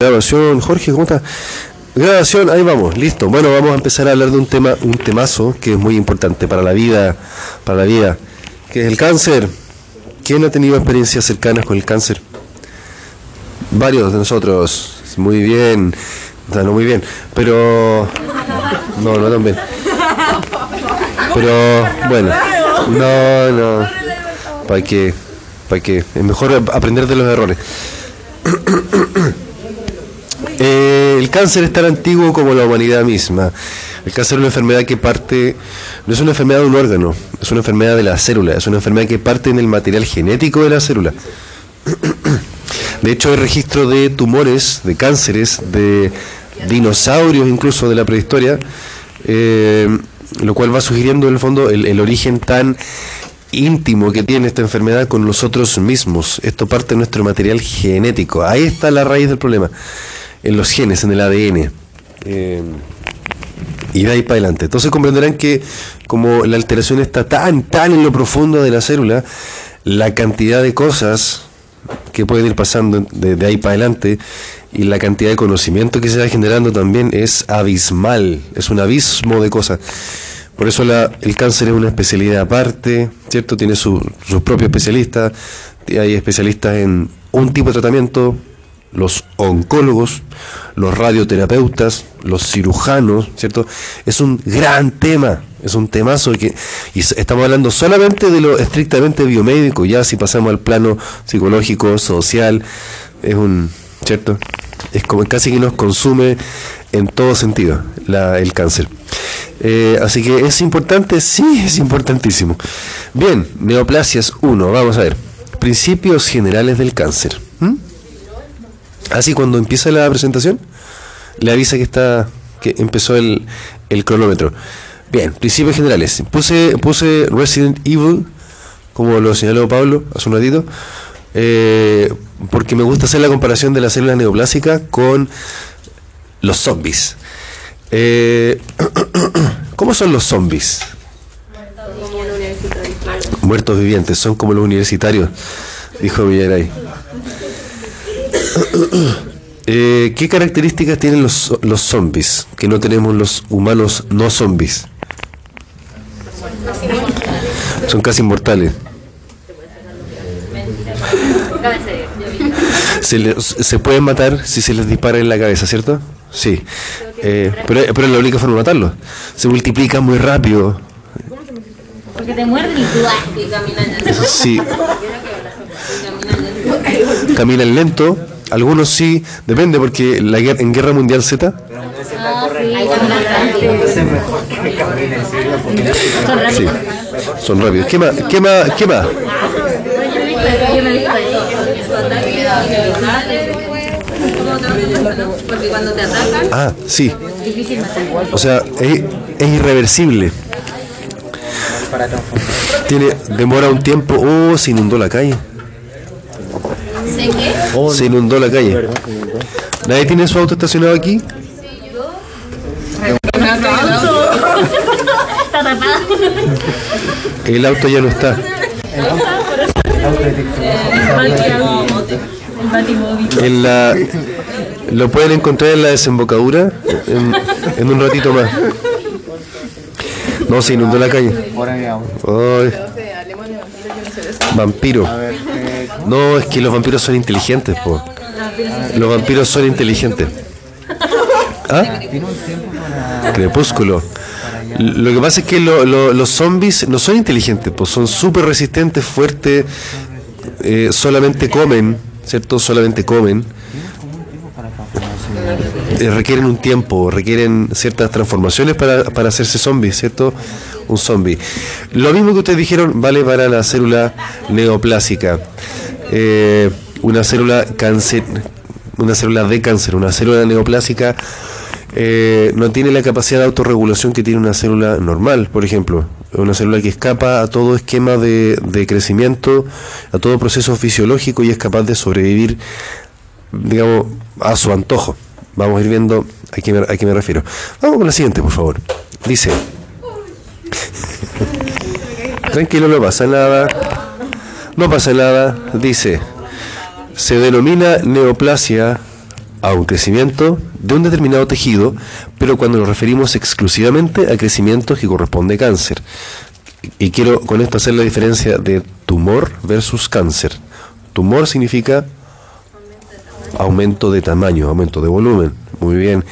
Grabación, Jorge, ¿cómo está? Grabación, ahí vamos, listo. Bueno, vamos a empezar a hablar de un tema, un temazo que es muy importante para la vida, para la vida, que es el cáncer. ¿Quién ha tenido experiencias cercanas con el cáncer? Varios de nosotros, muy bien, o no muy bien, pero no, no tan bien. Pero bueno, no, no, para que, para que, es mejor aprender de los errores. El cáncer es tan antiguo como la humanidad misma. El cáncer es una enfermedad que parte, no es una enfermedad de un órgano, es una enfermedad de la célula, es una enfermedad que parte en el material genético de la célula. De hecho, hay registro de tumores, de cánceres, de dinosaurios incluso de la prehistoria, eh, lo cual va sugiriendo en el fondo el, el origen tan íntimo que tiene esta enfermedad con nosotros mismos. Esto parte de nuestro material genético. Ahí está la raíz del problema en los genes, en el ADN. Eh, y de ahí para adelante. Entonces comprenderán que como la alteración está tan, tan en lo profundo de la célula, la cantidad de cosas que pueden ir pasando de, ahí para adelante y la cantidad de conocimiento que se va generando también es abismal, es un abismo de cosas. Por eso la, el cáncer es una especialidad aparte, ¿cierto? Tiene sus propios especialistas, hay especialistas en un tipo de tratamiento, los oncólogos, los radioterapeutas, los cirujanos, ¿cierto? Es un gran tema, es un temazo que y estamos hablando solamente de lo estrictamente biomédico, ya si pasamos al plano psicológico, social, es un, ¿cierto? Es como casi que nos consume en todo sentido la, el cáncer. Eh, así que es importante, sí, es importantísimo. Bien, neoplasias 1, vamos a ver. Principios generales del cáncer. Así cuando empieza la presentación, le avisa que está que empezó el, el cronómetro. Bien, principios generales. Puse, puse Resident Evil, como lo señaló Pablo hace un ratito, eh, porque me gusta hacer la comparación de la célula neoplásica con los zombies. Eh, ¿Cómo son los zombies? Muertos vivientes, son como los universitarios, dijo Villaray. Eh, ¿Qué características tienen los, los zombies que no tenemos los humanos no zombies? Son casi inmortales. Se, se pueden matar si se les dispara en la cabeza, ¿cierto? Sí. Eh, pero, pero es la única forma de matarlos. Se multiplican muy rápido. Porque te muerden y tú caminan. Sí. Caminan lento. Algunos sí, depende porque la guerra, en Guerra Mundial Z. Sí, son rápidos. ¿Qué más? ¿Qué más? ¿Qué más? Ah, sí. O sea, es, es irreversible. Tiene, demora un tiempo. Oh, se inundó la calle. ¿Sé qué? Se inundó la calle. ¿Nadie tiene su auto estacionado aquí? Está tapada. El auto ya no está. En la, lo pueden encontrar en la desembocadura en, en un ratito más. No, se inundó la calle. Ay. Vampiro. No, es que los vampiros son inteligentes, po. Los vampiros son inteligentes. ¿Ah? Crepúsculo. Lo que pasa es que lo- lo- los zombies no son inteligentes, pues son súper resistentes, fuertes, eh, solamente comen, ¿cierto? Solamente comen. Eh, requieren un tiempo, requieren ciertas transformaciones para, para hacerse zombies, ¿cierto? Un zombie. Lo mismo que ustedes dijeron vale para la célula neoplásica. Eh, una célula cáncer, una célula de cáncer, una célula neoplásica eh, no tiene la capacidad de autorregulación que tiene una célula normal, por ejemplo. Una célula que escapa a todo esquema de, crecimiento, a todo proceso fisiológico y es capaz de sobrevivir, digamos, a su antojo. Vamos a ir viendo a qué a qué me refiero. Vamos con la siguiente, por favor. Dice. Tranquilo, no pasa nada. No pasa nada. Dice. Se denomina neoplasia a un crecimiento de un determinado tejido, pero cuando nos referimos exclusivamente a crecimiento que corresponde a cáncer. Y quiero con esto hacer la diferencia de tumor versus cáncer. Tumor significa aumento de tamaño, aumento de volumen. Muy bien.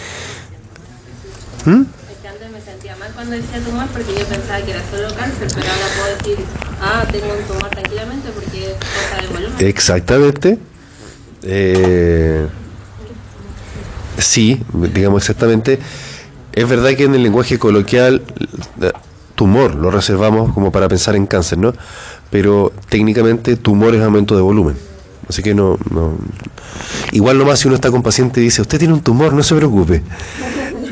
¿Mm? antes me sentía mal cuando decía tumor porque yo pensaba que era solo cáncer, pero ahora puedo decir, ah, tengo un tumor tranquilamente porque es cosa de volumen. Exactamente. Eh, sí, digamos exactamente. Es verdad que en el lenguaje coloquial eh, tumor lo reservamos como para pensar en cáncer, ¿no? Pero técnicamente tumor es aumento de volumen. Así que no, no. Igual nomás si uno está con paciente y dice, usted tiene un tumor, no se preocupe.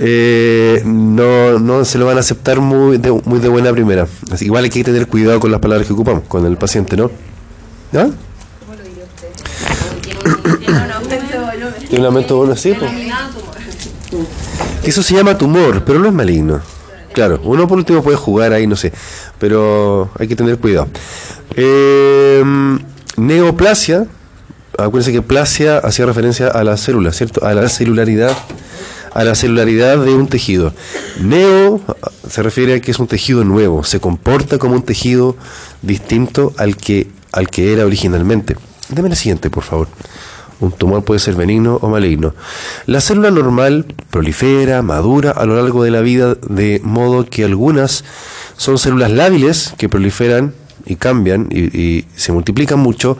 Eh, no, no se lo van a aceptar muy de, muy de buena primera. Así, igual hay que tener cuidado con las palabras que ocupamos, con el paciente, ¿no? ¿Ah? Tiene un aumento de volumen, sí. Pues. Eso se llama tumor, pero no es maligno. Claro, uno por último puede jugar ahí, no sé, pero hay que tener cuidado. Eh, neoplasia, acuérdense que plasia hacía referencia a la célula, ¿cierto? A la celularidad, a la celularidad de un tejido. Neo se refiere a que es un tejido nuevo, se comporta como un tejido distinto al que, al que era originalmente. Deme la siguiente, por favor. Un tumor puede ser benigno o maligno. La célula normal prolifera, madura a lo largo de la vida, de modo que algunas son células lábiles que proliferan y cambian y, se multiplican mucho.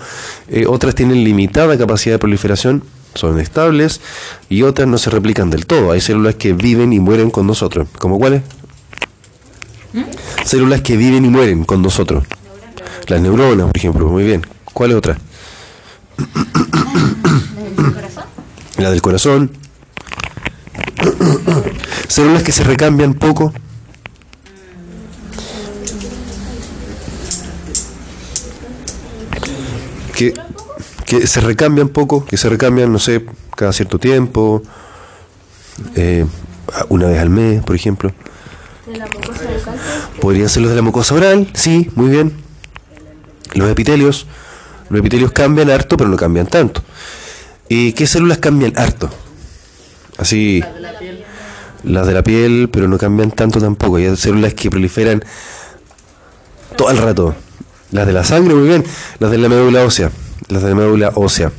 Eh, otras tienen limitada capacidad de proliferación, son estables y otras no se replican del todo. Hay células que viven y mueren con nosotros. ¿Como cuáles? ¿Mm? Células que viven y mueren con nosotros. Las neuronas, por ejemplo. Muy bien. ¿Cuál es otra? La del corazón. Células que se recambian poco. Que, que se recambian poco, que se recambian, no sé, cada cierto tiempo, eh, una vez al mes, por ejemplo. Podrían ser los de la mucosa oral, sí, muy bien. Los epitelios. Los epitelios cambian harto, pero no cambian tanto. ¿Y qué células cambian harto? Así. Las de la piel. pero no cambian tanto tampoco. Hay células que proliferan todo el rato. Las de la sangre, muy bien. Las de la médula ósea. Las de la médula ósea.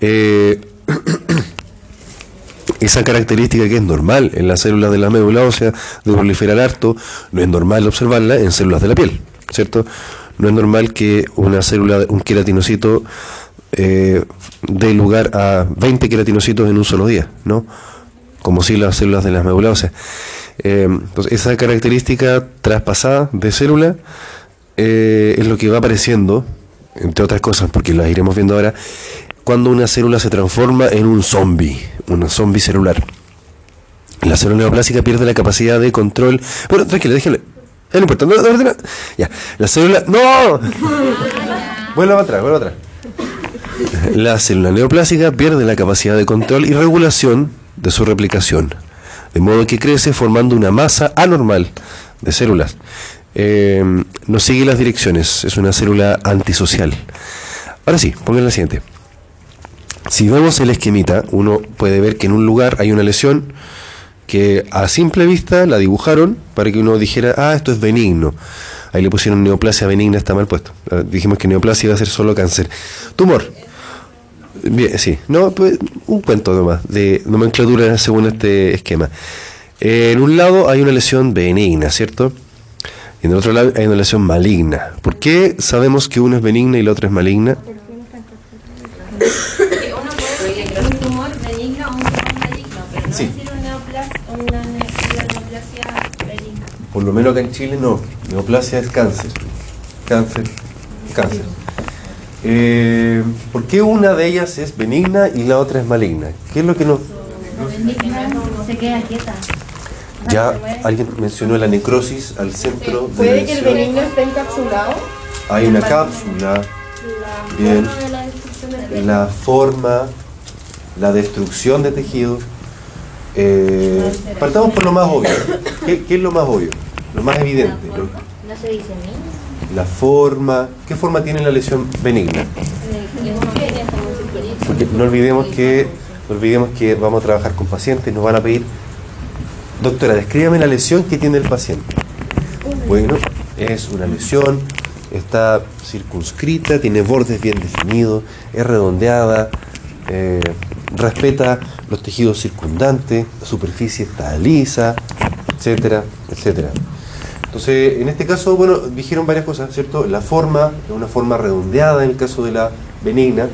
Eh, esa característica que es normal en las células de la médula ósea de proliferar harto, no es normal observarla en células de la piel, ¿cierto? No es normal que una célula, un queratinocito, eh, dé lugar a 20 queratinocitos en un solo día, ¿no? Como si las células de las médulas óseas. Eh, entonces, esa característica traspasada de célula eh, es lo que va apareciendo, entre otras cosas, porque las iremos viendo ahora, cuando una célula se transforma en un zombie, una zombie celular. La célula neoplásica pierde la capacidad de control. Bueno, tranquila, déjenle. No importa, no, no, no, Ya, la célula. ¡No! Vuelva atrás, vuelva atrás. La célula neoplásica pierde la capacidad de control y regulación de su replicación, de modo que crece formando una masa anormal de células. Eh, no sigue las direcciones, es una célula antisocial. Ahora sí, pongan la siguiente. Si vemos el esquemita, uno puede ver que en un lugar hay una lesión que a simple vista la dibujaron para que uno dijera, ah, esto es benigno. Ahí le pusieron neoplasia benigna, está mal puesto. Ah, dijimos que neoplasia iba a ser solo cáncer. Tumor. Bien, sí, no, pues, un cuento nomás de nomenclatura según este esquema. en un lado hay una lesión benigna, ¿cierto? Y en el otro lado hay una lesión maligna. ¿Por qué sabemos que una es benigna y la otra es maligna? un tumor benigno o un tumor maligno, pero no sí. Por lo menos acá en Chile no. Neoplasia es cáncer. Cáncer, cáncer. Eh, ¿Por qué una de ellas es benigna y la otra es maligna? ¿Qué es lo que nos... Se queda quieta. Ya alguien mencionó la necrosis al centro de ¿Puede que el benigno esté encapsulado? Hay una cápsula. Bien. La forma, la destrucción de tejido eh, partamos por lo más obvio. ¿Qué, es lo más obvio? Lo más evidente. ¿No se dice La forma. ¿Qué forma tiene la lesión benigna? Porque no olvidemos que No olvidemos que vamos a trabajar con pacientes, nos van a pedir, doctora, descríbame la lesión que tiene el paciente. Bueno, es una lesión, está circunscrita, tiene bordes bien definidos, es redondeada, eh, respeta los tejidos circundantes, la superficie está lisa, etcétera, etcétera. Entonces, en este caso, bueno, dijeron varias cosas, ¿cierto? La forma, es una forma redondeada en el caso de la benigna,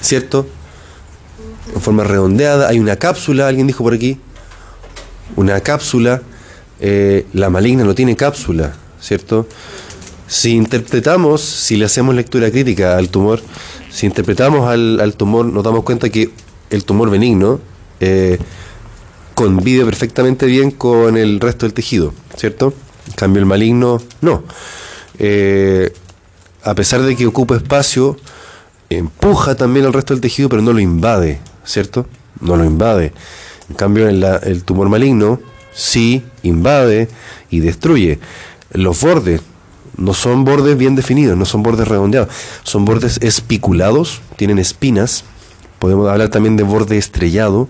¿cierto? En forma redondeada, hay una cápsula, alguien dijo por aquí, una cápsula, eh, la maligna no tiene cápsula, ¿cierto? Si interpretamos, si le hacemos lectura crítica al tumor, si interpretamos al, al tumor, nos damos cuenta que el tumor benigno eh, convive perfectamente bien con el resto del tejido, ¿cierto? En cambio, el maligno no. Eh, a pesar de que ocupa espacio, empuja también al resto del tejido, pero no lo invade, ¿cierto? No lo invade. En cambio, en la- el tumor maligno sí invade y destruye. Los bordes no son bordes bien definidos, no son bordes redondeados, son bordes espiculados, tienen espinas. Podemos hablar también de borde estrellado.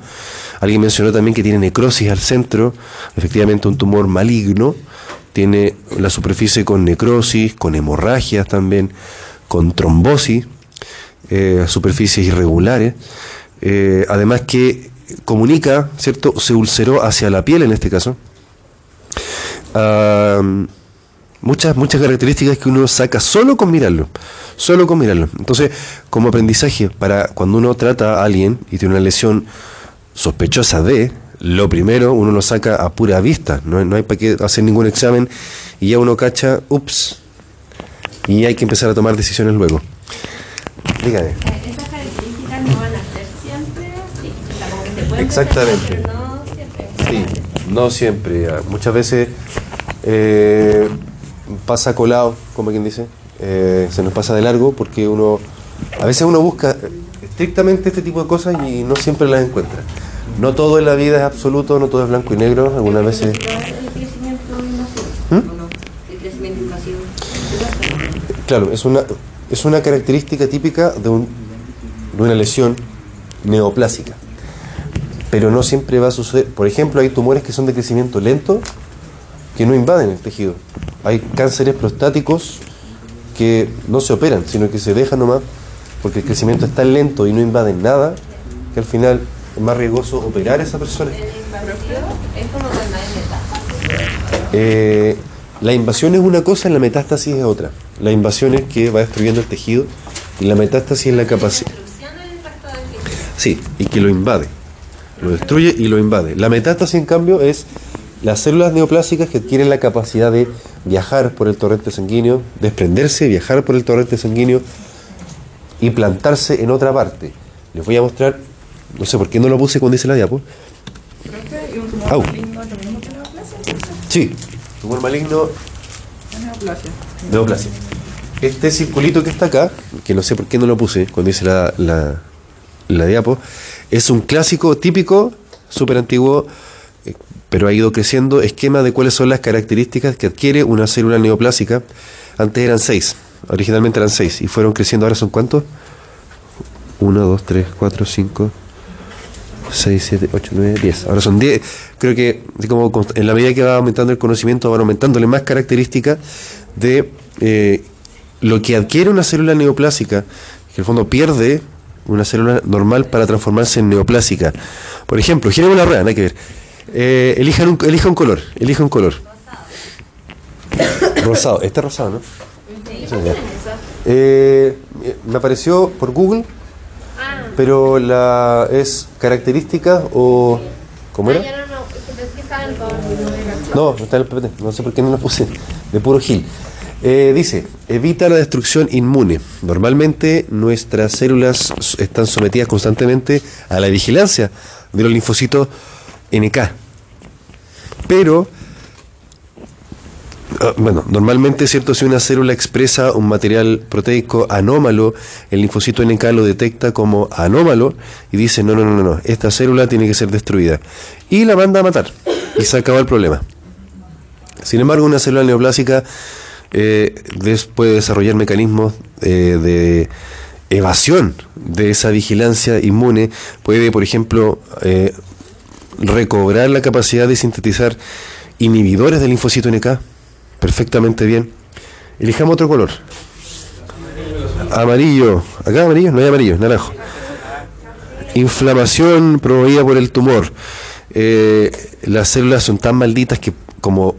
Alguien mencionó también que tiene necrosis al centro. Efectivamente, un tumor maligno tiene la superficie con necrosis, con hemorragias también, con trombosis, eh, superficies irregulares. Eh, además que comunica, ¿cierto? Se ulceró hacia la piel en este caso. Muchas, muchas características que uno saca solo con mirarlo. Solo con mirarlo. Entonces, como aprendizaje, para cuando uno trata a alguien y tiene una lesión sospechosa de, lo primero uno lo saca a pura vista. No, no hay para qué hacer ningún examen y ya uno cacha, ups. Y hay que empezar a tomar decisiones luego. Dígame. Eh, Esas características no van a ser siempre así. O sea, como que se pueden Exactamente. Sí, no siempre. ah, Muchas veces eh, pasa colado, como quien dice. eh, se nos pasa de largo porque uno. A veces uno busca estrictamente este tipo de cosas y no siempre las encuentra. No todo en la vida es absoluto, no todo es blanco y negro. Algunas veces. El crecimiento invasivo. ¿Mm? Claro, es una, es una característica típica de, un, de una lesión neoplásica. Pero no siempre va a suceder. Por ejemplo, hay tumores que son de crecimiento lento que no invaden el tejido. Hay cánceres prostáticos que no se operan, sino que se dejan nomás porque el crecimiento es tan lento y no invaden nada que al final es más riesgoso operar a esa persona. El es como cuando hay metástasis. Eh, la invasión es una cosa, la metástasis es otra. La invasión es que va destruyendo el tejido y la metástasis es la capacidad. Sí, y que lo invade. Lo destruye y lo invade. La metástasis, en cambio, es las células neoplásicas que adquieren la capacidad de viajar por el torrente sanguíneo, desprenderse, viajar por el torrente sanguíneo y plantarse en otra parte. Les voy a mostrar, no sé por qué no lo puse cuando hice la diapo. ¿Y un tumor Au. neoplasia? Sí, tumor maligno, Neoplasia. neoplasia. Este circulito que está acá, que no sé por qué no lo puse cuando hice la, la, la diapo, es un clásico típico, súper antiguo, eh, pero ha ido creciendo, esquema de cuáles son las características que adquiere una célula neoplásica. Antes eran seis, originalmente eran seis, y fueron creciendo, ahora son cuántos? 1, 2, 3, 4, 5, 6, 7, 8, 9, 10. Ahora son 10. Creo que como en la medida que va aumentando el conocimiento, van aumentándole más características de eh, lo que adquiere una célula neoplásica, que en el fondo pierde una célula normal para transformarse en neoplásica. Por ejemplo, giremos la rueda, no hay que ver. Eh, elijan un, elija un color, elija un color. Rosado, este es rosado, ¿no? Sí, Sí, ¿qué ya. es eso? Eh, me apareció por Google, Ah, pero la es característica o ¿cómo ah, era? ya no, no, está en el PPT, no sé por qué no lo puse, de puro gil. Eh, dice, evita la destrucción inmune. Normalmente nuestras células están sometidas constantemente a la vigilancia de los linfocitos NK. Pero, ah, bueno, normalmente, ¿cierto? Si una célula expresa un material proteico anómalo, el linfocito NK lo detecta como anómalo y dice, no, no, no, no, no, esta célula tiene que ser destruida. Y la manda a matar. Y se acaba el problema. Sin embargo, una célula neoplásica eh, puede desarrollar mecanismos eh, de evasión de esa vigilancia inmune puede, por ejemplo, eh, recobrar la capacidad de sintetizar inhibidores del linfocito NK perfectamente bien. Elijamos otro color. Amarillo. Acá amarillo, no hay amarillo, naranjo. Inflamación promovida por el tumor. Las células son tan malditas que como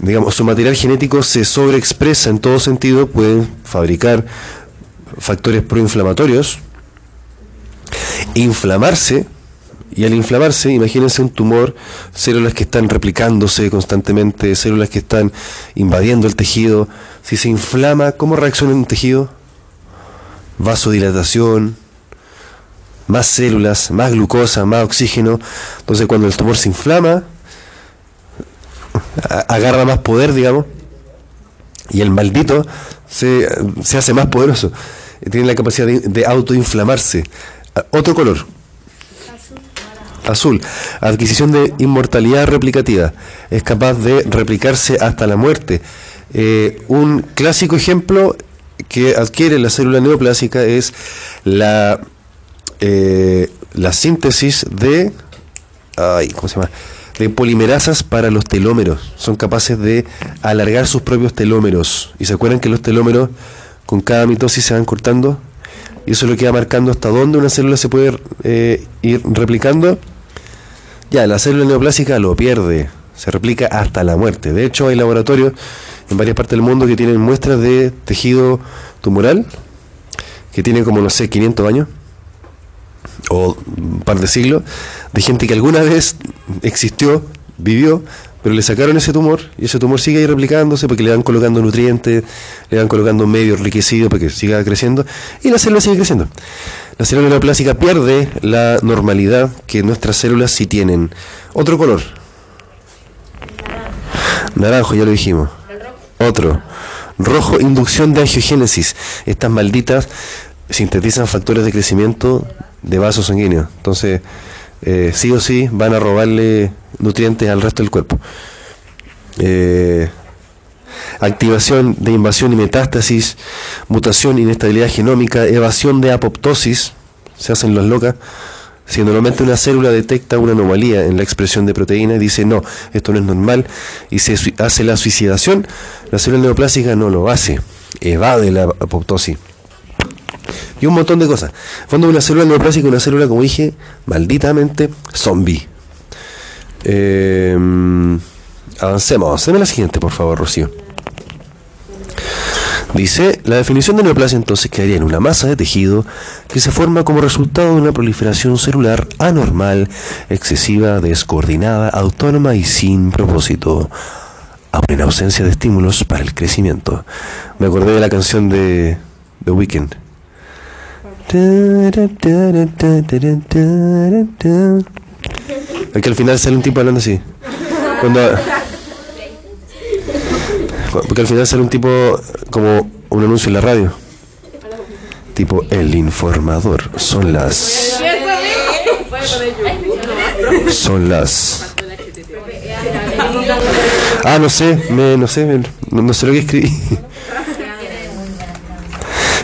digamos su material genético se sobreexpresa en todo sentido, pueden fabricar factores proinflamatorios, inflamarse, y al inflamarse, imagínense un tumor, células que están replicándose constantemente, células que están invadiendo el tejido. Si se inflama, ¿cómo reacciona un tejido? Vasodilatación, más células, más glucosa, más oxígeno. Entonces cuando el tumor se inflama, agarra más poder, digamos, y el maldito se, hace más poderoso. Tiene la capacidad de, autoinflamarse. Otro color. Azul. Adquisición de inmortalidad replicativa. Es capaz de replicarse hasta la muerte. Eh, un clásico ejemplo que adquiere la célula neoplásica es la eh, la síntesis de, ay, ¿cómo se llama? De polimerasas para los telómeros. Son capaces de alargar sus propios telómeros. ¿Y se acuerdan que los telómeros con cada mitosis se van cortando? Y eso es lo que va marcando hasta dónde una célula se puede eh, ir replicando. Ya, la célula neoplásica lo pierde, se replica hasta la muerte. De hecho, hay laboratorios en varias partes del mundo que tienen muestras de tejido tumoral que tienen como, no sé, 500 años o un par de siglos, de gente que alguna vez existió, vivió, pero le sacaron ese tumor y ese tumor sigue ahí replicándose porque le van colocando nutrientes, le van colocando medio enriquecido para que siga creciendo y la célula sigue creciendo. La célula neoplásica pierde la normalidad que nuestras células sí tienen. Otro color. Naranjo, ya lo dijimos. Otro. Rojo, inducción de angiogénesis. Estas malditas sintetizan factores de crecimiento de vasos sanguíneos. Entonces, eh, sí o sí van a robarle nutrientes al resto del cuerpo. Eh, activación de invasión y metástasis, mutación, inestabilidad genómica, evasión de apoptosis, se hacen los locas. Si normalmente una célula detecta una anomalía en la expresión de proteína y dice no, esto no es normal, y se hace la suicidación, la célula neoplásica no lo hace, evade la apoptosis y un montón de cosas. fondo, una célula neoplásica, una célula, como dije, malditamente zombie. Eh, avancemos. Deme la siguiente, por favor, Rocío. Dice, la definición de neoplasia entonces quedaría en una masa de tejido que se forma como resultado de una proliferación celular anormal, excesiva, descoordinada, autónoma y sin propósito, aun en ausencia de estímulos para el crecimiento. Me acordé de la canción de The Weeknd. Aquí al final sale un tipo hablando así. porque al final sale un tipo como un anuncio en la radio. Tipo, el informador. Son las. Son las. Ah, no sé, me, no sé, no sé lo que escribí.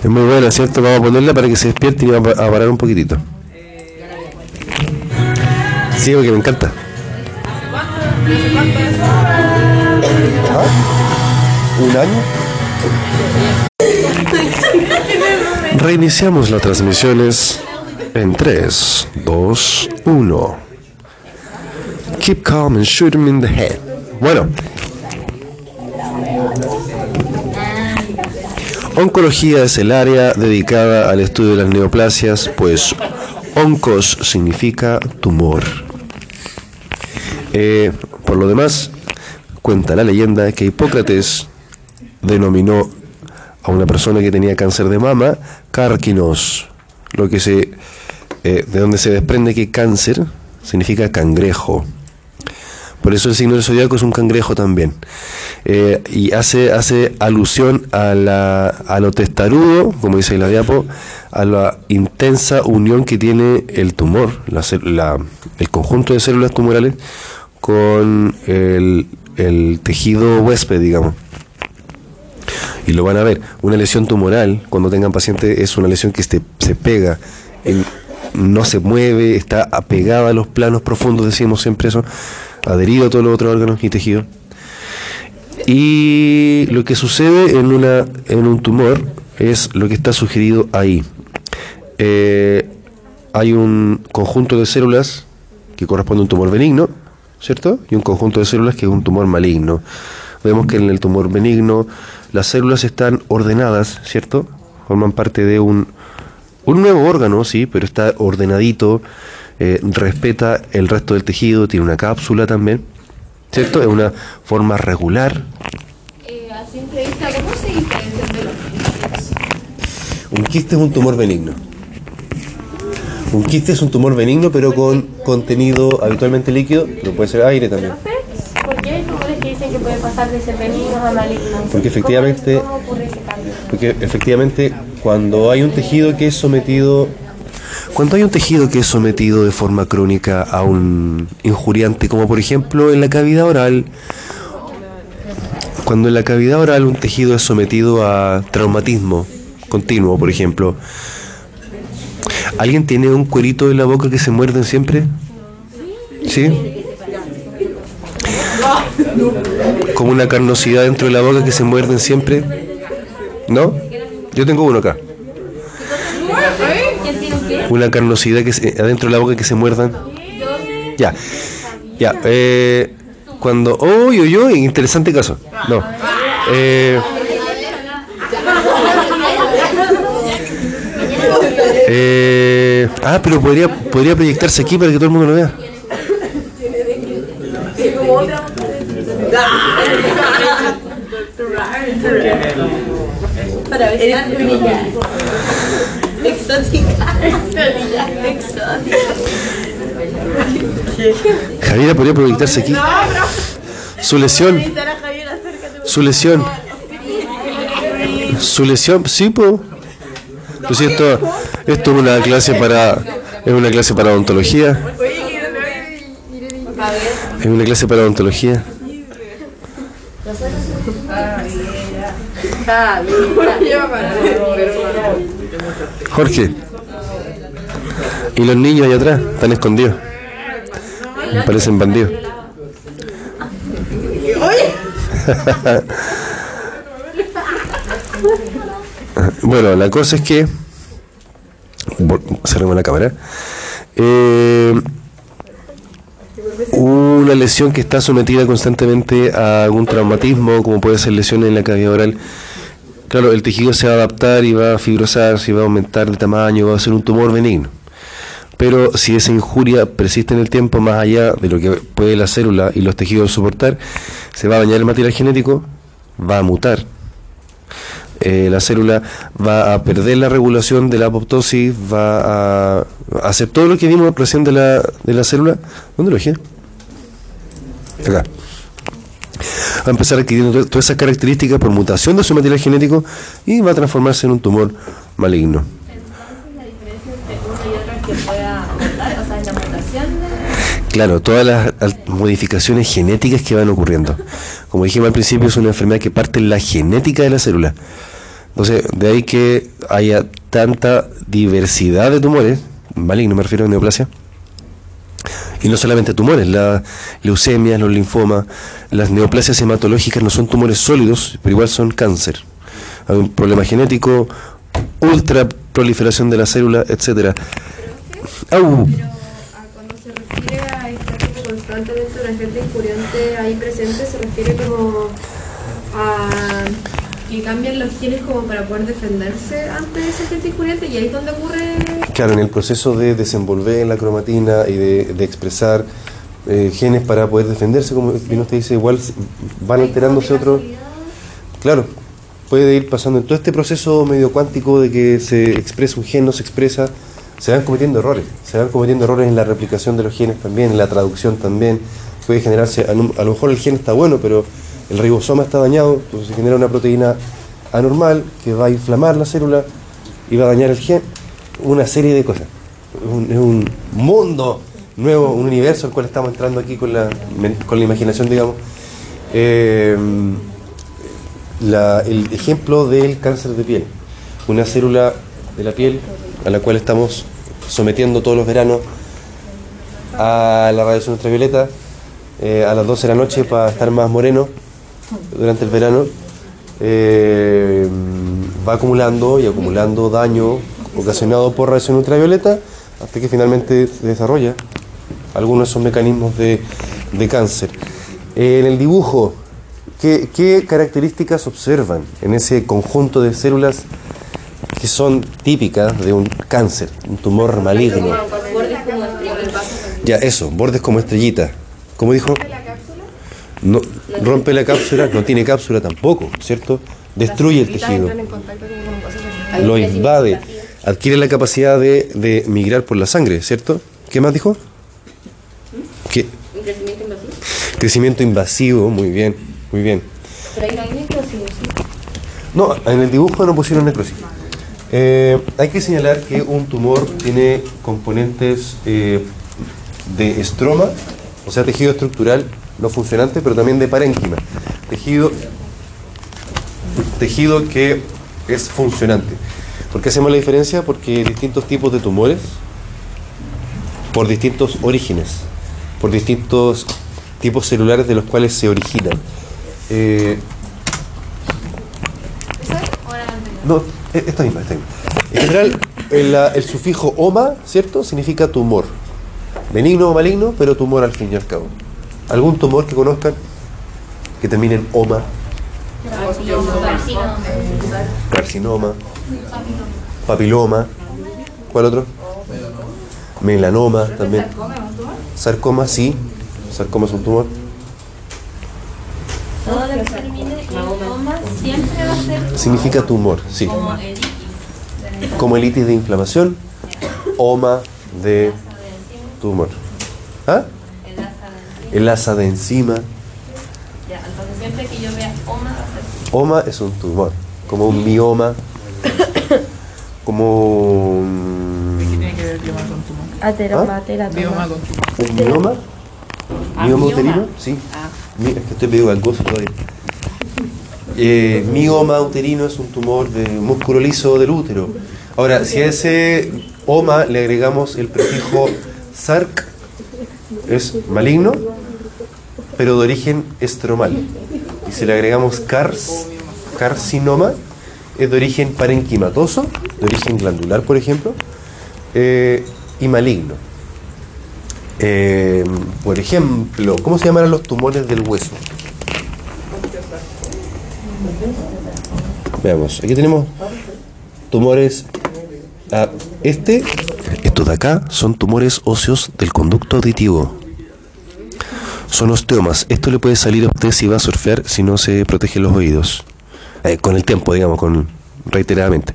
Es muy buena, ¿cierto? Vamos a ponerla para que se despierte y va a parar un poquitito. Sí, porque me encanta. ¿Un año? Reiniciamos las transmisiones en 3, 2, 1. Keep calm and shoot him in the head. Bueno. Oncología es el área dedicada al estudio de las neoplasias, pues oncos significa tumor. Eh, por lo demás, cuenta la leyenda que Hipócrates denominó a una persona que tenía cáncer de mama cárquinos, lo que se, eh, de donde se desprende que cáncer significa cangrejo. Por eso el signo del zodiaco es un cangrejo también. Eh, y hace, hace alusión a, la, a lo testarudo, como dice la diapo, a la intensa unión que tiene el tumor, la, el conjunto de células tumorales con el, tejido huésped, digamos. y lo van a ver. Una lesión tumoral, cuando tengan pacientes, es una lesión que se, pega, no se mueve, está apegada a los planos profundos, decimos siempre eso, adherido a todos los otros órganos y tejidos. Y lo que sucede en, una, en un tumor es lo que está sugerido ahí. Eh, hay un conjunto de células que corresponde a un tumor benigno, ¿cierto? Y un conjunto de células que es un tumor maligno. Vemos que en el tumor benigno las células están ordenadas, ¿cierto? Forman parte de un, un nuevo órgano, sí, pero está ordenadito, eh, respeta el resto del tejido, tiene una cápsula también, ¿cierto? Es una forma regular. Eh, a simple vista, ¿cómo se diferencian de los quistes? Un quiste es un tumor benigno. Un quiste es un tumor benigno, pero con contenido habitualmente líquido, pero puede ser aire también. ¿Por qué hay tumores que dicen que pueden pasar de ser benignos a malignos? Porque efectivamente- ¿Cómo, cómo ocurre ese cambio? Porque efectivamente, cuando hay un tejido que es sometido. Cuando hay un tejido que es sometido de forma crónica a un injuriante, como por ejemplo en la cavidad oral, cuando en la cavidad oral un tejido es sometido a traumatismo continuo, por ejemplo, ¿alguien tiene un cuerito en la boca que se muerden siempre? ¿Sí? Como una carnosidad dentro de la boca que se muerden siempre. ¿No? Yo tengo uno acá. ¿Quién tiene un qué? Una carnosidad que se- adentro de la boca que se muerdan. Ya. Ya. Eh, cuando. ¡Uy, uy, uy! Interesante caso. No. Eh, eh, ah, pero podría, podría proyectarse aquí para que todo el mundo lo vea. Para Exótica. Exótica. Javiera podría proyectarse aquí. Su lesión. Su lesión. Su lesión, sí, po. Pues esto, esto es una clase para. Es una clase para odontología. Es una clase para odontología. Jorge. Y los niños allá atrás están escondidos. Parecen bandidos. bueno, la cosa es que. Cerremos la cámara. Eh, una lesión que está sometida constantemente a algún traumatismo, como puede ser lesiones en la cavidad oral. Claro, el tejido se va a adaptar y va a fibrosarse y va a aumentar de tamaño, va a ser un tumor benigno. Pero si esa injuria persiste en el tiempo, más allá de lo que puede la célula y los tejidos soportar, se va a dañar el material genético, va a mutar. Eh, la célula va a perder la regulación de la apoptosis, va a hacer todo lo que vimos recién de la, de la célula. ¿Dónde lo dejé? Acá. Va a empezar adquiriendo to- todas esas características por mutación de su material genético y va a transformarse en un tumor maligno. la diferencia entre uno y otro es que pueda o sea, es la mutación de... Claro, todas las modificaciones genéticas que van ocurriendo. Como dijimos al principio, es una enfermedad que parte en la genética de la célula. Entonces, de ahí que haya tanta diversidad de tumores, maligno me refiero a neoplasia, y no solamente tumores, las leucemias, los linfomas, las neoplasias hematológicas no son tumores sólidos, pero igual son cáncer. Hay un problema genético, ultra proliferación de la célula, etcétera. ¡Au! Pero a cuando se refiere a estar como constantemente un agente injuriante ahí presente, se refiere como a que cambian los genes como para poder defenderse ante ese agente injuriante y ahí es donde ocurre... Claro, en el proceso de desenvolver la cromatina y de, de expresar eh, genes para poder defenderse, como bien usted dice, igual van alterándose otros. Claro, puede ir pasando en todo este proceso medio cuántico de que se expresa un gen, no se expresa, se van cometiendo errores. Se van cometiendo errores en la replicación de los genes también, en la traducción también. Puede generarse, a lo mejor el gen está bueno, pero el ribosoma está dañado, entonces se genera una proteína anormal que va a inflamar la célula y va a dañar el gen. Una serie de cosas. Es un, mundo nuevo, un universo al cual estamos entrando aquí con la, con la imaginación, digamos. Eh, el ejemplo del cáncer de piel. Una célula de la piel a la cual estamos sometiendo todos los veranos a la radiación ultravioleta eh, a las 12 de la noche para estar más moreno durante el verano. eh, va acumulando y acumulando daño ocasionado por radiación ultravioleta hasta que finalmente se desarrolla algunos de esos mecanismos de, de cáncer. Eh, en el dibujo, ¿qué, qué características observan en ese conjunto de células que son típicas de un cáncer, un tumor maligno? Bordes como. Ya, eso, bordes como estrellita. ¿Cómo dijo? No, rompe la cápsula, no tiene cápsula tampoco, ¿cierto? Destruye el tejido, lo invade, adquiere la capacidad de, de migrar por la sangre, ¿cierto? ¿Qué más dijo? ¿Qué? Un crecimiento invasivo. Crecimiento invasivo, muy bien, muy bien. Pero ahí no hay necrosis, ¿sí? No, en el dibujo no pusieron necrosis. Eh, hay que señalar que un tumor tiene componentes eh, de estroma, o sea, tejido estructural no funcionante, pero también de parénquima, tejido, tejido que es funcionante. ¿Por qué hacemos la diferencia? Porque distintos tipos de tumores, por distintos orígenes, por distintos tipos celulares de los cuales se originan. Eh, No, esta misma, esta misma. En general, el, el sufijo oma, ¿cierto? Significa tumor. Benigno o maligno, pero tumor al fin y al cabo. ¿Algún tumor que conozcan que termine en oma? Carcinoma. Papiloma. ¿Cuál otro? Melanoma también. Sarcoma, sí. Sarcoma es un tumor. Significa tumor, sí. Como elitis de inflamación, oma de tumor. ¿Ah? El asa de encima. El. Ya, entonces siempre que yo vea oma va a ser Oma es un tumor, como un mioma, como un, ¿Qué tiene que ver bioma con tumor? Bioma con tumor. un mioma. Ah, ¿Mioma mioma. uterino? Sí. Ah. Mi- es que estoy medio gangoso todavía. Eh, mioma uterino es un tumor de músculo liso del útero. Ahora, si a ese oma le agregamos el prefijo sarc, es maligno, pero de origen estromal. Y si le agregamos cars, carcinoma, es de origen parenquimatoso, de origen glandular, por ejemplo, eh, y maligno. Eh, por ejemplo, ¿cómo se llaman los tumores del hueso? Veamos, aquí tenemos tumores. ah, este, estos de acá, son tumores óseos del conducto auditivo. Son osteomas. Esto le puede salir a usted si va a surfear si no se protege los oídos. Eh, con el tiempo, digamos, con reiteradamente.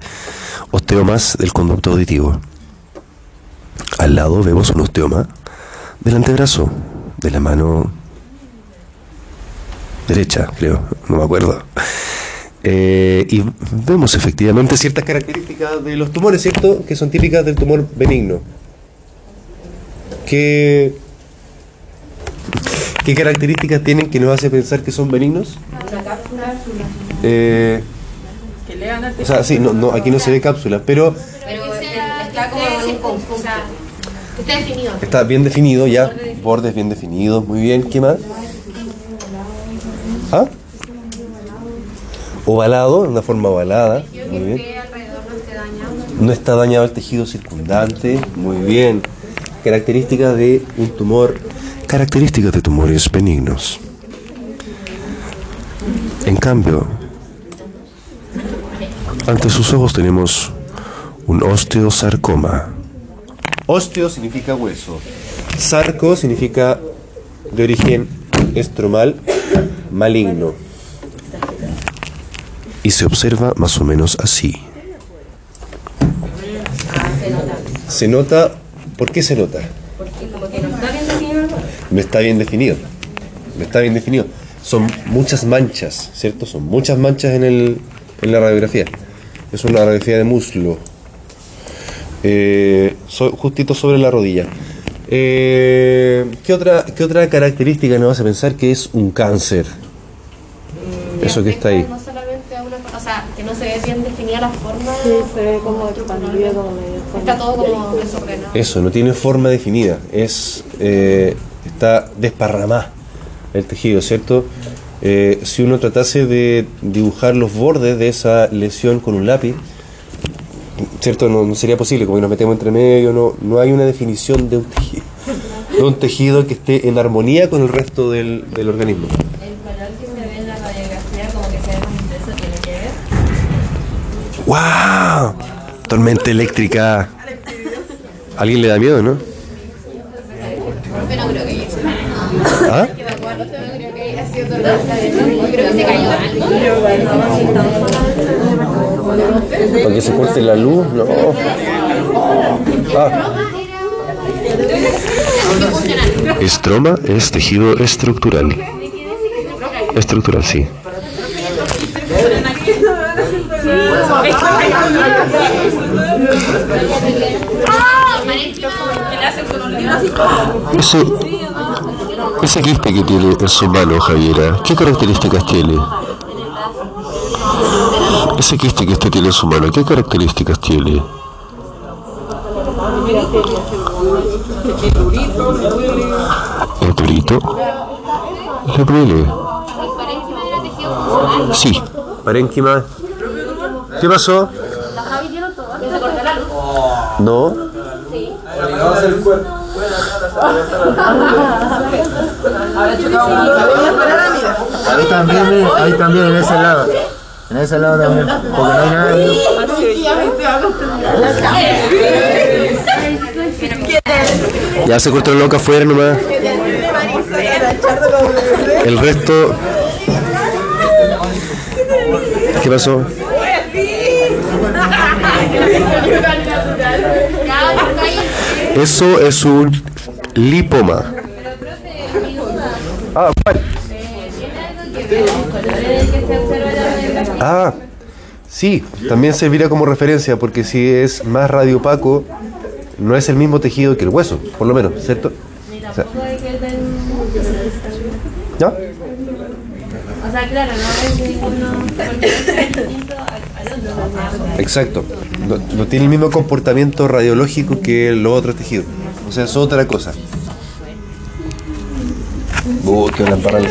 Osteomas del conducto auditivo. Al lado vemos un osteoma del antebrazo, de la mano derecha, creo, no me acuerdo. Eh, y vemos efectivamente ciertas características de los tumores, ¿cierto? Que son típicas del tumor benigno. ¿Qué, qué características tienen que nos hace pensar que son benignos? Eh, o sea, sí, no, no, aquí no se ve cápsula, pero Pero está como en un conjunto. Que esté definido. está bien definido ya, bordes bien definidos, muy bien. ¿Qué más? ¿Ah? Ovalado, en una forma ovalada, muy bien. No está dañado el tejido circundante, muy bien. Características de un tumor, características de tumores benignos. En cambio, ante sus ojos tenemos un osteosarcoma. Osteo significa hueso. Sarco significa de origen estromal maligno. Y se observa más o menos así. Se nota, ¿por qué se nota? porque como que no está bien definido el cuerpo. No está bien definido. No está bien definido. Son muchas manchas, ¿cierto? Son muchas manchas en, el, en la radiografía. Es una radiografía de muslo. Eh, so- justito sobre la rodilla. Eh, ¿qué, otra, ¿Qué otra característica nos hace pensar que es un cáncer? Eso que está ahí. No solamente no se ve bien definida la forma. Sí, se ve como expandido, como medio Está todo como desordenado. Eso, no tiene forma definida, es eh, está desparramada el tejido, ¿cierto? Eh, si uno tratase de dibujar los bordes de esa lesión con un lápiz, ¿cierto? No, no sería posible, como que nos metemos entre medio, no, no hay una definición de un tejido, de un tejido que esté en armonía con el resto del, del organismo. El color que se ve en la radiografía como que se ve más intenso, tiene que ver. ¡Wow! Tormenta eléctrica. ¿Alguien le da miedo, no? Pero no creo que hizo. ¿Ah? Que me acuerdo, pero no creo que haya sido tormenta de Yo creo que se cayó algo. ¿Para que se corte la luz? No. Ah. Estroma es tejido estructural. Estructural, sí. Ese, ese quiste que tiene en su mano, Javiera, ¿qué características tiene? Ese quiste que usted tiene en su mano, ¿qué características tiene? ¿El durito? ¿Le duele? Sí. Parénquima. ¿Qué pasó? No. Ahí también, ahí también, en ese lado. En ese lado también. Porque no hay nada ahí. Ya se cortó la loca afuera nomás. El resto. ¿Qué pasó? Eso es un lipoma. Ah, ¿cuál? Ah, sí, también servirá como referencia porque si es más radiopaco, no es el mismo tejido que el hueso, por lo menos, ¿cierto? O sea, ¿Ya? O sea, claro, no es ninguno. Porque es distinto al al otro. Exacto. No, no tiene el mismo comportamiento radiológico que los otros tejidos. O sea, es otra cosa. Uh, qué una embarrada.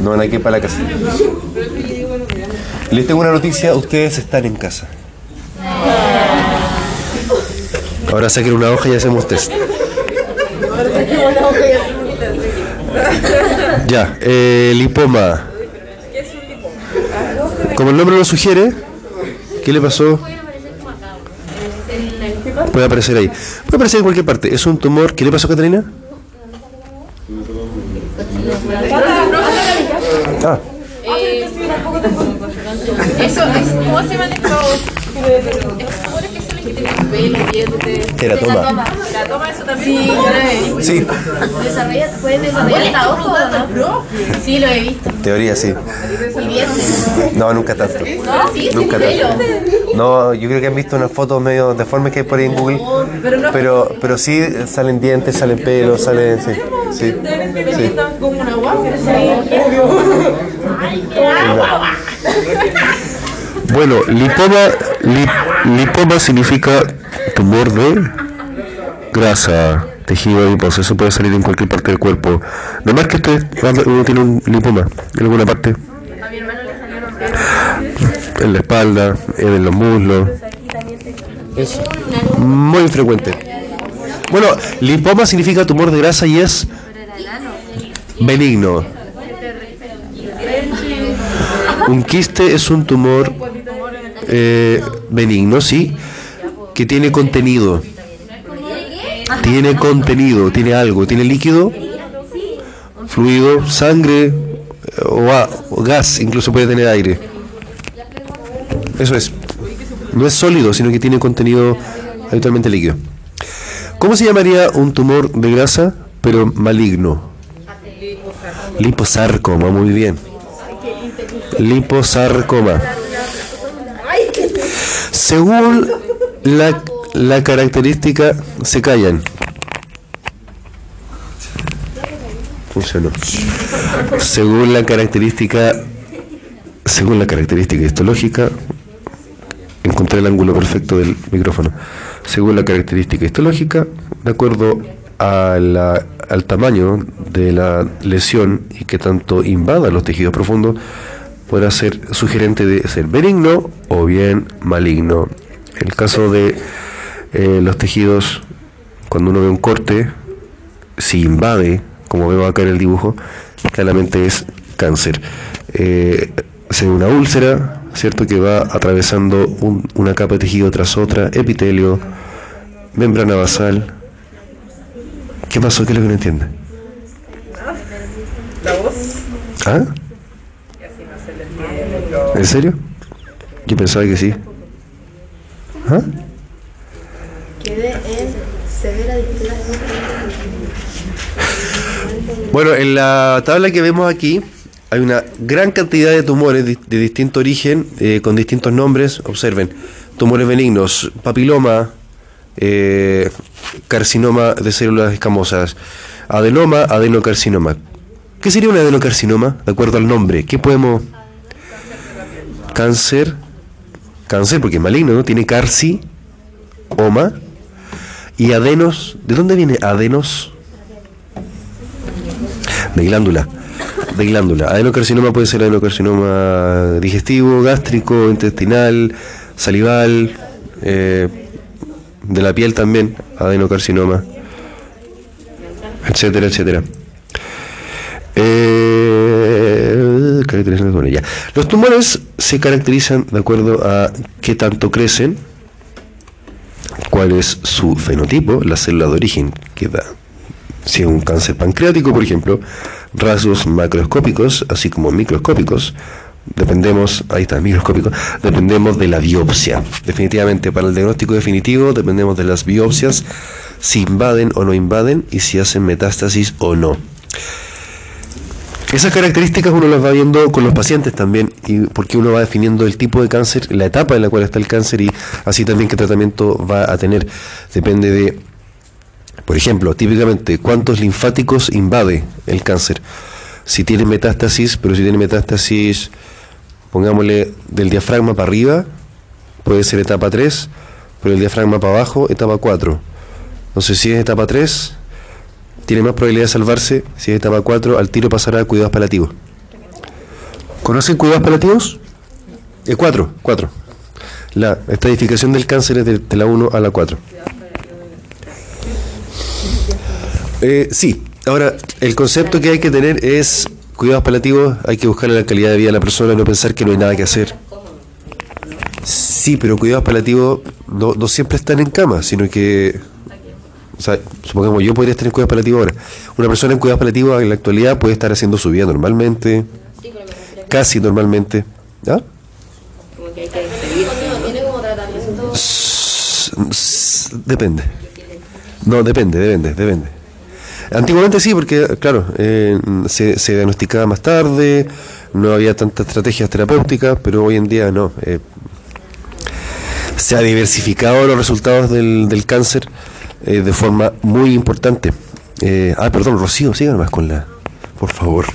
No van aquí para la casa. Les tengo una noticia, ustedes están en casa. Ahora saquen una hoja y hacemos test. Ya, eh, lipoma. Como el nombre lo sugiere, ¿qué le pasó? Puede aparecer ahí. Puede aparecer en cualquier parte. Es un tumor. ¿Qué le pasó a Catalina? Ah, Eso es, ¿cómo se llaman dientes. teratoma. La toma eso también. Sí, yo lo he visto. Sí, Desarrolla, puedes desarrollar hasta ojo, ¿no? Sí, lo he visto. teoría sí. Y dientes. No, nunca tanto. ¿No? Sí, sí, Nunca pelo. tanto. No, yo creo que han visto unas fotos medio deformes que hay por ahí en Google. Pero, pero sí salen dientes, salen pelos, salen. Sí, sí. sí. Como una guagua. Bueno, lipoma, li- lipoma significa tumor de grasa, tejido adiposo. Eso puede salir en cualquier parte del cuerpo. No más que usted, tiene un lipoma en alguna parte. En la espalda, en los muslos. Es muy frecuente. Bueno, lipoma significa tumor de grasa y es benigno. Un quiste es un tumor eh, benigno, sí, que tiene contenido. Tiene contenido, tiene algo, tiene líquido, fluido, sangre eh, o, o gas, incluso puede tener aire. Eso es. No es sólido, sino que tiene contenido habitualmente líquido. ¿Cómo se llamaría un tumor de grasa, pero maligno? Liposarcoma, muy bien. Liposarcoma. Según la, la característica, se callan. Funcionó. Según la característica, según la característica histológica, encontré el ángulo perfecto del micrófono. Según la característica histológica, de acuerdo a la- al tamaño de la lesión y que tanto invada los tejidos profundos, puede ser sugerente de ser benigno o bien maligno. El caso de eh, los tejidos, cuando uno ve un corte, si invade, como veo acá en el dibujo, claramente es cáncer. Eh, se ve una úlcera, ¿cierto? Que va atravesando un- una capa de tejido tras otra, epitelio, membrana basal. ¿Qué pasó? ¿Qué es lo que no entiende? ¿Ah? ¿En serio? Yo pensaba que sí. ¿Ah? Quedé en severa. Bueno, en la tabla que vemos aquí hay una gran cantidad de tumores de distinto origen, eh, con distintos nombres. Observen, tumores benignos, papiloma, eh, carcinoma de células escamosas, adenoma, adenocarcinoma. ¿Qué sería un adenocarcinoma? De acuerdo al nombre. ¿Qué podemos...? Cáncer. Cáncer, porque es maligno, ¿no? Tiene carci, oma. Y adenos. ¿De dónde viene adenos? de glándula. De glándula. Adenocarcinoma puede ser adenocarcinoma digestivo, gástrico, intestinal, salival, eh, de la piel también, adenocarcinoma, etcétera, etcétera. Eh. Los tumores se caracterizan de acuerdo a qué tanto crecen, cuál es su fenotipo, la célula de origen que da si es un cáncer pancreático, por ejemplo, rasgos macroscópicos, así como microscópicos, dependemos, ahí está, microscópico, dependemos de la biopsia. Definitivamente, para el diagnóstico definitivo, dependemos de las biopsias, si invaden o no invaden y si hacen metástasis o no. Esas características uno las va viendo con los pacientes también, y porque uno va definiendo el tipo de cáncer, la etapa en la cual está el cáncer y así también qué tratamiento va a tener. Depende de por ejemplo, típicamente, ¿cuántos linfáticos invade el cáncer? Si tiene metástasis, pero si tiene metástasis, pongámosle del diafragma para arriba, puede ser etapa 3, pero el diafragma para abajo, etapa 4. Entonces, si es etapa 3, tiene más probabilidad de salvarse. Si es etapa 4, al tiro pasará a cuidados paliativos. ¿Conocen cuidados paliativos? Eh, 4, 4. La estadificación del cáncer es de, la 1 a la 4. Eh, sí, ahora el concepto que hay que tener es cuidados paliativos, hay que buscarle la calidad de vida a la persona no pensar que no hay nada que hacer. Sí, pero cuidados paliativos no, no siempre están en cama, sino que, sea, supongamos yo podría estar en cuidados paliativos ahora. Una persona en cuidados paliativos en la actualidad puede estar haciendo su vida normalmente, casi normalmente. ¿Ah? tiene como tratamiento Depende. No, depende, depende, depende. Antiguamente sí, porque, claro, eh, se, se diagnosticaba más tarde, no había tantas estrategias terapéuticas, pero hoy en día no. eh, se ha diversificado los resultados del, del cáncer eh, de forma muy importante. Eh, ah, perdón, Rocío, sigan más con la, por favor.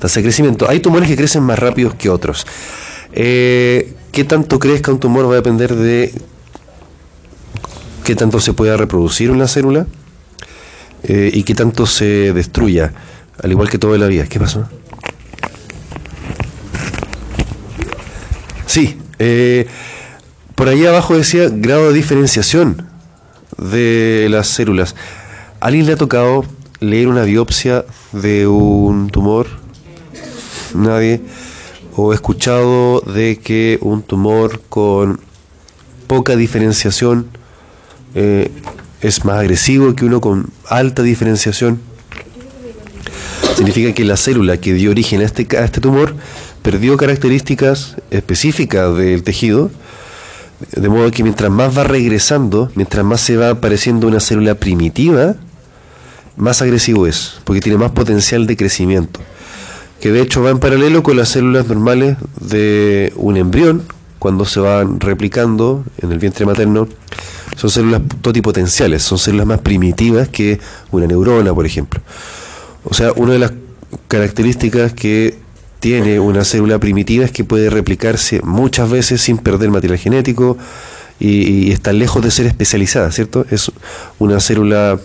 Tasa de crecimiento. Hay tumores que crecen más rápidos que otros. Eh, ¿Qué tanto crezca un tumor va a depender de qué tanto se pueda reproducir una célula y qué tanto se destruya, al igual que todo en la vida. ¿Qué pasó? Sí, por ahí abajo decía grado de diferenciación de las células. ¿A ¿Alguien le ha tocado leer una biopsia de un tumor? Nadie. ¿O escuchado de que un tumor con poca diferenciación eh, es más agresivo que uno con alta diferenciación? Significa que la célula que dio origen a este, a este tumor perdió características específicas del tejido, de modo que mientras más va regresando, mientras más se va apareciendo una célula primitiva, más agresivo es, porque tiene más potencial de crecimiento, que de hecho va en paralelo con las células normales de un embrión, cuando se van replicando en el vientre materno, son células totipotenciales, son células más primitivas que una neurona, por ejemplo. O sea, una de las características que tiene una célula primitiva es que puede replicarse muchas veces sin perder material genético y, está lejos de ser especializada, ¿cierto? Es una célula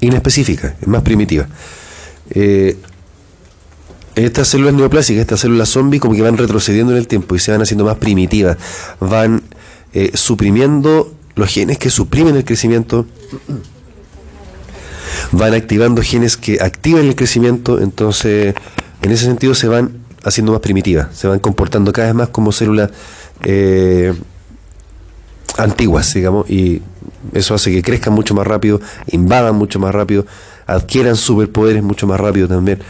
inespecífica, es más primitiva. Eh, estas células neoplásicas, estas células zombies, como que van retrocediendo en el tiempo y se van haciendo más primitivas, van eh, suprimiendo los genes que suprimen el crecimiento, van activando genes que activan el crecimiento, entonces en ese sentido se van haciendo más primitivas, se van comportando cada vez más como células eh, antiguas, digamos, y eso hace que crezcan mucho más rápido, invadan mucho más rápido, adquieran superpoderes mucho más rápido también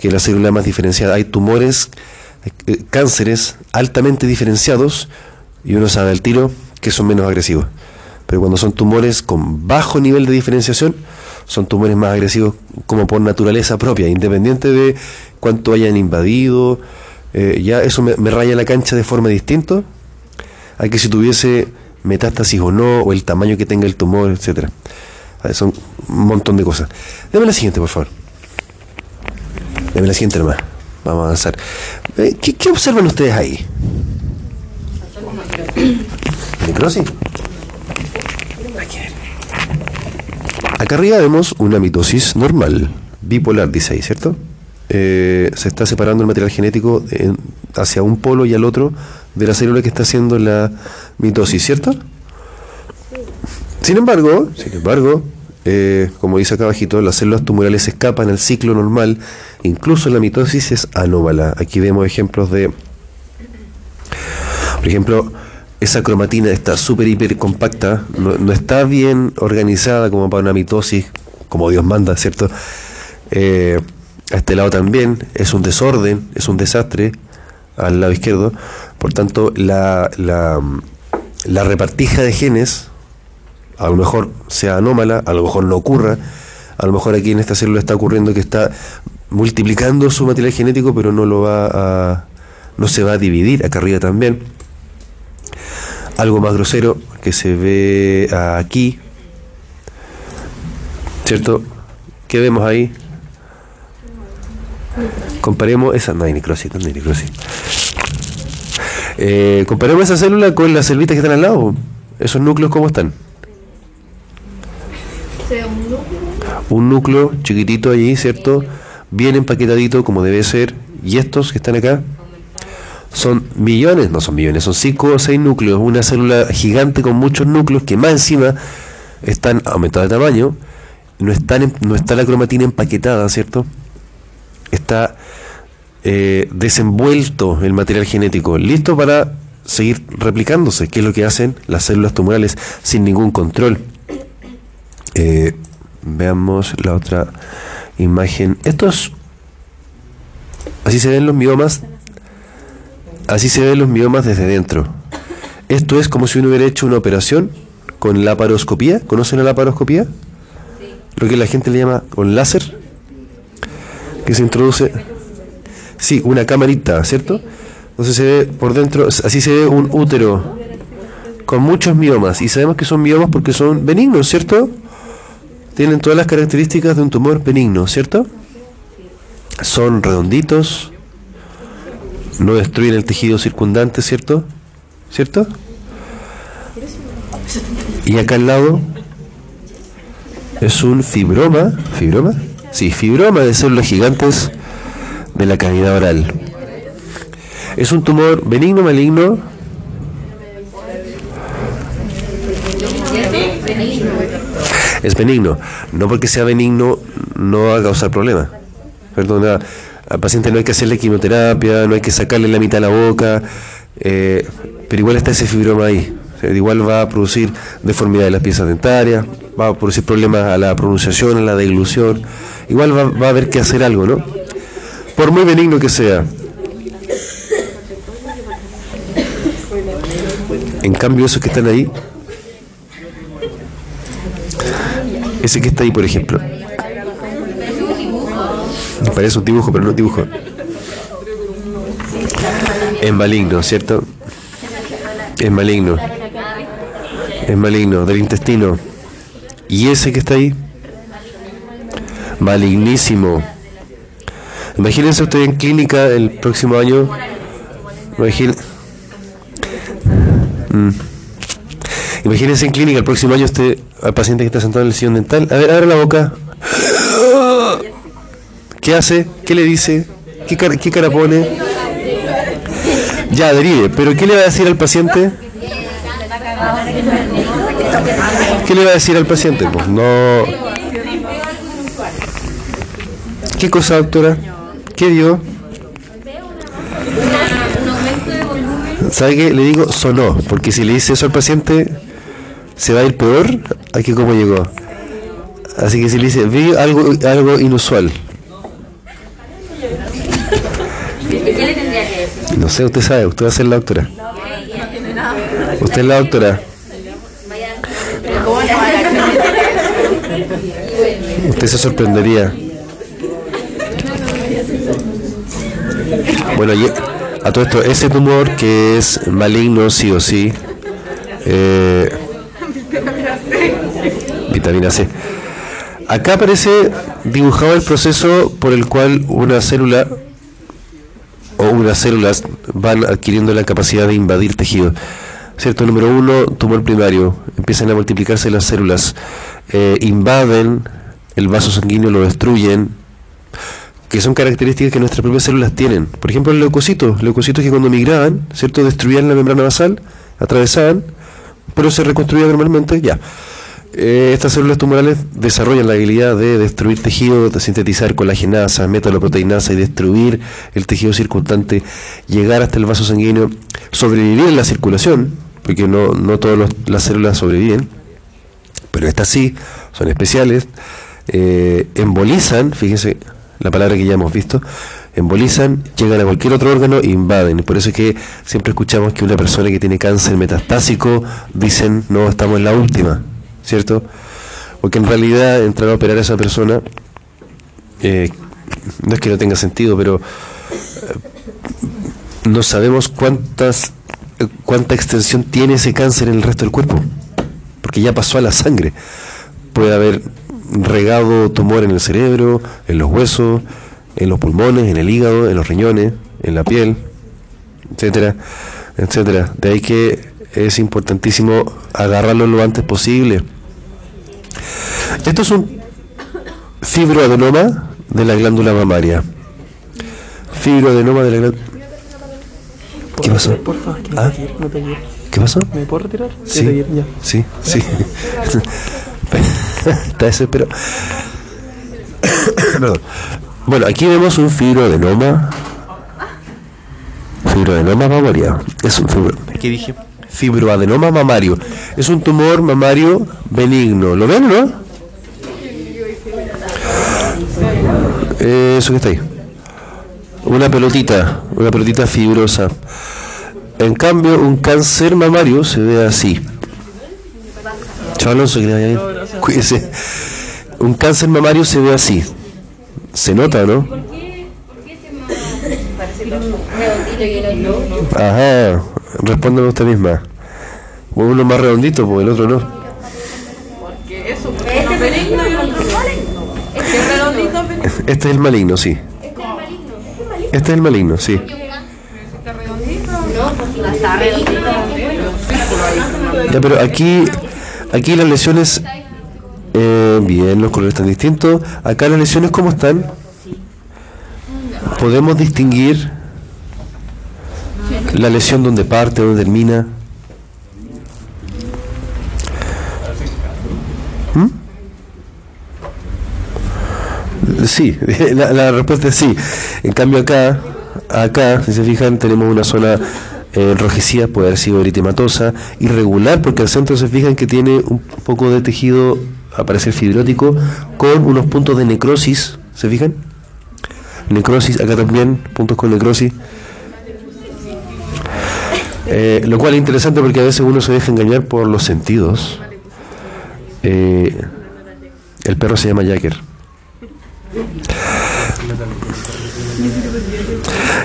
que la célula más diferenciada. Hay tumores, eh, cánceres altamente diferenciados y uno sabe al tiro que son menos agresivos. Pero cuando son tumores con bajo nivel de diferenciación, son tumores más agresivos como por naturaleza propia, independiente de cuánto hayan invadido. eh, ya eso me, raya la cancha de forma distinta a que si tuviese metástasis o no, o el tamaño que tenga el tumor, etcétera. Son un montón de cosas. Deme la siguiente, por favor. Deme la siguiente nomás. Vamos a avanzar. Eh, ¿qué, qué observan ustedes ahí? ¿Necrosis? Acá arriba vemos una mitosis normal, bipolar, dice ahí, ¿cierto? Eh, se está separando el material genético en- hacia un polo y al otro de la célula que está haciendo la mitosis, ¿cierto? Sin embargo, sin embargo, eh, como dice acá abajito, las células tumorales escapan al ciclo normal, incluso la mitosis es anómala. Aquí vemos ejemplos de, por ejemplo, esa cromatina está súper hiper compacta, no, no está bien organizada como para una mitosis, como Dios manda, ¿cierto? Eh, a este lado también es un desorden, es un desastre al lado izquierdo. Por tanto, la, la, repartija de genes a lo mejor sea anómala, a lo mejor no ocurra, a lo mejor aquí en esta célula está ocurriendo que está multiplicando su material genético, pero no lo va no se va a dividir, acá arriba también. Algo más grosero que se ve aquí, ¿cierto? ¿Qué vemos ahí? Comparemos esa, no hay necrosis. Eh, comparemos esa célula con las células que están al lado. Esos núcleos, ¿cómo están? un núcleo chiquitito allí, ¿cierto? Bien empaquetadito como debe ser. Y estos que están acá son millones, no son millones, son cinco o seis núcleos. Una célula gigante con muchos núcleos que más encima están aumentados de tamaño. No, están no está la cromatina empaquetada, ¿cierto? Está eh, desenvuelto el material genético, listo para seguir replicándose, que es lo que hacen las células tumorales sin ningún control. Eh, veamos la otra imagen. Estos, así se ven los miomas, así se ven los miomas desde dentro. Esto es como si uno hubiera hecho una operación con laparoscopía. ¿Conocen la laparoscopía? Lo que la gente le llama con láser, que se introduce. Sí, una camarita, ¿cierto? Entonces se ve por dentro, así se ve un útero con muchos miomas. Y sabemos que son miomas porque son benignos, ¿cierto? Tienen todas las características de un tumor benigno, ¿cierto? Son redonditos, no destruyen el tejido circundante, ¿cierto? ¿Cierto? Y acá al lado es un fibroma, ¿fibroma? Sí, fibroma de células gigantes de la cavidad oral. Es un tumor benigno, maligno, es benigno. No porque sea benigno no va a causar problemas. Perdona, al paciente no hay que hacerle quimioterapia, no hay que sacarle la mitad de la boca, eh, pero igual está ese fibroma ahí. Igual va a producir deformidad de las piezas dentarias, va a producir problemas a la pronunciación, a la deglución. Igual va, va a haber que hacer algo, ¿no? Por muy benigno que sea. En cambio, esos que están ahí, ese que está ahí, por ejemplo, parece un dibujo, pero no dibujo. Es maligno, ¿cierto? Es maligno. Es maligno, del intestino. Y ese que está ahí, malignísimo. Imagínense usted en clínica el próximo año. Mm. Imagínense en clínica el próximo año usted al paciente que está sentado en el sillón dental. A ver, abre la boca. ¿Qué hace? ¿Qué le dice? ¿Qué cara, qué cara pone? Ya, derive. ¿Pero qué le va a decir al paciente? ¿Qué le va a decir al paciente? Pues no. ¿Qué cosa, doctora? ¿Qué dio? ¿Sabe qué? Le digo sonó, porque si le dice eso al paciente, se va a ir peor a que como llegó. Así que si le dice, vi algo, algo inusual. No sé, usted sabe, usted va a ser la doctora. Usted es la doctora. Usted se sorprendería. Bueno, y a todo esto, ese tumor que es maligno sí o sí, eh, vitamina C. Acá aparece dibujado el proceso por el cual una célula o unas células van adquiriendo la capacidad de invadir tejido. ¿Cierto? Número uno, tumor primario. Empiezan a multiplicarse las células, eh, invaden el vaso sanguíneo, lo destruyen, que son características que nuestras propias células tienen. Por ejemplo, el leucocito. Leucocitos que cuando migraban, ¿cierto? Destruían la membrana basal, atravesaban, pero se reconstruía normalmente, ya. Eh, estas células tumorales desarrollan la habilidad de destruir tejido, de sintetizar colagenasa, metaloproteinasa y destruir el tejido circundante, llegar hasta el vaso sanguíneo, sobrevivir en la circulación, porque no, no todas las células sobreviven, pero estas sí, son especiales, eh, embolizan, fíjense la palabra que ya hemos visto, embolizan, llegan a cualquier otro órgano e invaden. Por eso es que siempre escuchamos que una persona que tiene cáncer metastásico dicen, no, estamos en la última, ¿cierto? Porque en realidad entrar a operar a esa persona, eh, no es que no tenga sentido, pero eh, no sabemos cuántas cuánta extensión tiene ese cáncer en el resto del cuerpo, porque ya pasó a la sangre. Puede haber regado tumor en el cerebro, en los huesos, en los pulmones, en el hígado, en los riñones, en la piel, etcétera, etcétera. De ahí que es importantísimo agarrarlo lo antes posible. Esto es un fibroadenoma de la glándula mamaria. Fibroadenoma de la glándula. ¿Qué pasó? ¿Ah? ¿Qué pasó? ¿Me puedo retirar? Sí, ya. sí, sí. Está desesperado. Perdón. Bueno, aquí vemos un fibroadenoma. Fibroadenoma mamaria. Es un fibro... ¿Qué dije? Fibroadenoma mamario. Es un tumor mamario benigno. ¿Lo ven, no? Eso que está ahí. Una pelotita, una pelotita fibrosa. En cambio, un cáncer mamario se ve así. Chao Alonso, que le vaya bien. Cuídese. Un cáncer mamario se ve así. Se nota, ¿no? Ajá. Respóndeme usted misma. Uno más redondito, porque el otro no. Este es el maligno, sí. Este es el maligno, sí. Ya, pero aquí, aquí las lesiones, eh, bien, los colores están distintos. Acá las lesiones, ¿cómo están? Podemos distinguir la lesión donde parte, donde termina. ¿Mm? Sí, la, respuesta es sí. En cambio acá, acá, si se fijan, tenemos una zona eh, enrojecida, puede haber sido eritematosa, irregular, porque al centro se fijan que tiene un poco de tejido, aparece fibrótico, con unos puntos de necrosis, ¿se fijan? Necrosis, acá también, puntos con necrosis. Eh, lo cual es interesante porque a veces uno se deja engañar por los sentidos. Eh, el perro se llama Jacker.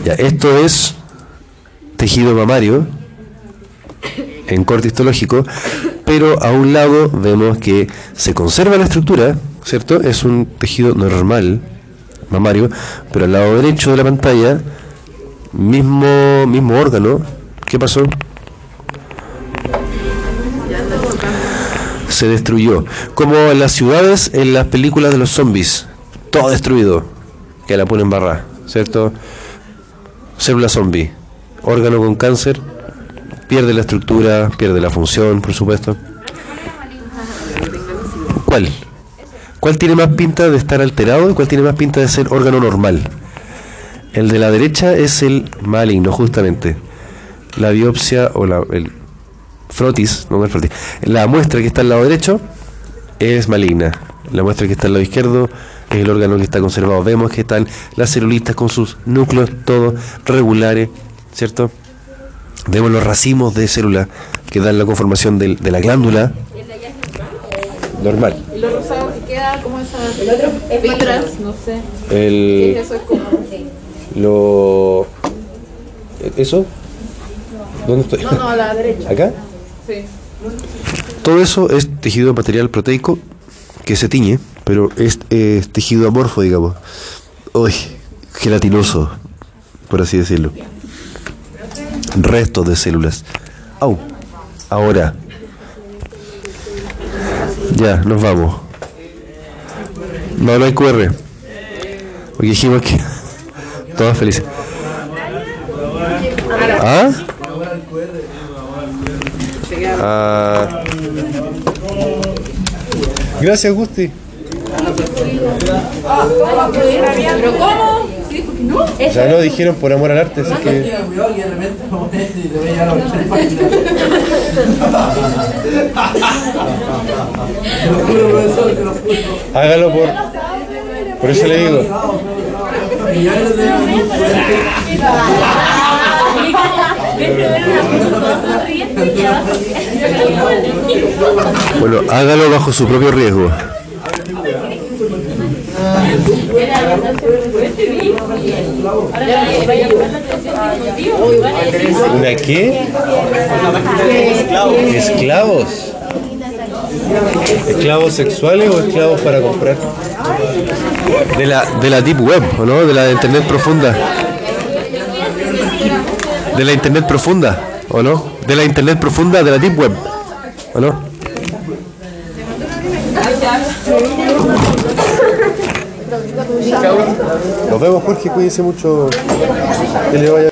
Ya, esto es tejido mamario en corte histológico, pero a un lado vemos que se conserva la estructura, ¿cierto? Es un tejido normal, mamario, pero al lado derecho de la pantalla, mismo, mismo órgano. ¿Qué pasó? Se destruyó. Como en las ciudades, en las películas de los zombies. Todo destruido. Que la ponen barra, ¿cierto? Célula zombie. Órgano con cáncer. Pierde la estructura, pierde la función, por supuesto. ¿Cuál? ¿Cuál tiene más pinta de estar alterado y cuál tiene más pinta de ser órgano normal? El de la derecha es el maligno, justamente. La biopsia o la, el frotis, no el frotis. La muestra que está al lado derecho es maligna. La muestra que está al lado izquierdo es el órgano que está conservado. Vemos que están las celulitas con sus núcleos todos regulares, ¿cierto? Vemos los racimos de células que dan la conformación del- de la glándula normal. Y lo rosado que queda como esas fibras, no sé. El, Eso es como. lo, ¿Eso? ¿Dónde estoy? No, no, a la derecha. ¿Acá? Sí. Todo eso es tejido material proteico que se tiñe, pero es, tejido amorfo, digamos. Uy, gelatinoso, por así decirlo. Restos de células. Au. Ahora. Ya, nos vamos. No, no hay QR. Porque dijimos que todas felices. ¿Ah? Ah. Gracias, Gusti. ¿Pero cómo? No. Ya lo dijeron por amor al arte, así que. Hágalo por. Por eso le digo. Bueno, hágalo bajo su propio riesgo. ¿Una qué? ¿Esclavos? ¿Esclavos sexuales o esclavos para comprar? De la, de la Deep Web, ¿o no? De la Internet profunda. De la Internet profunda, ¿o no? De la Internet profunda de la Deep Web, ¿o no? Nos vemos, Jorge, cuídense mucho. Que le vaya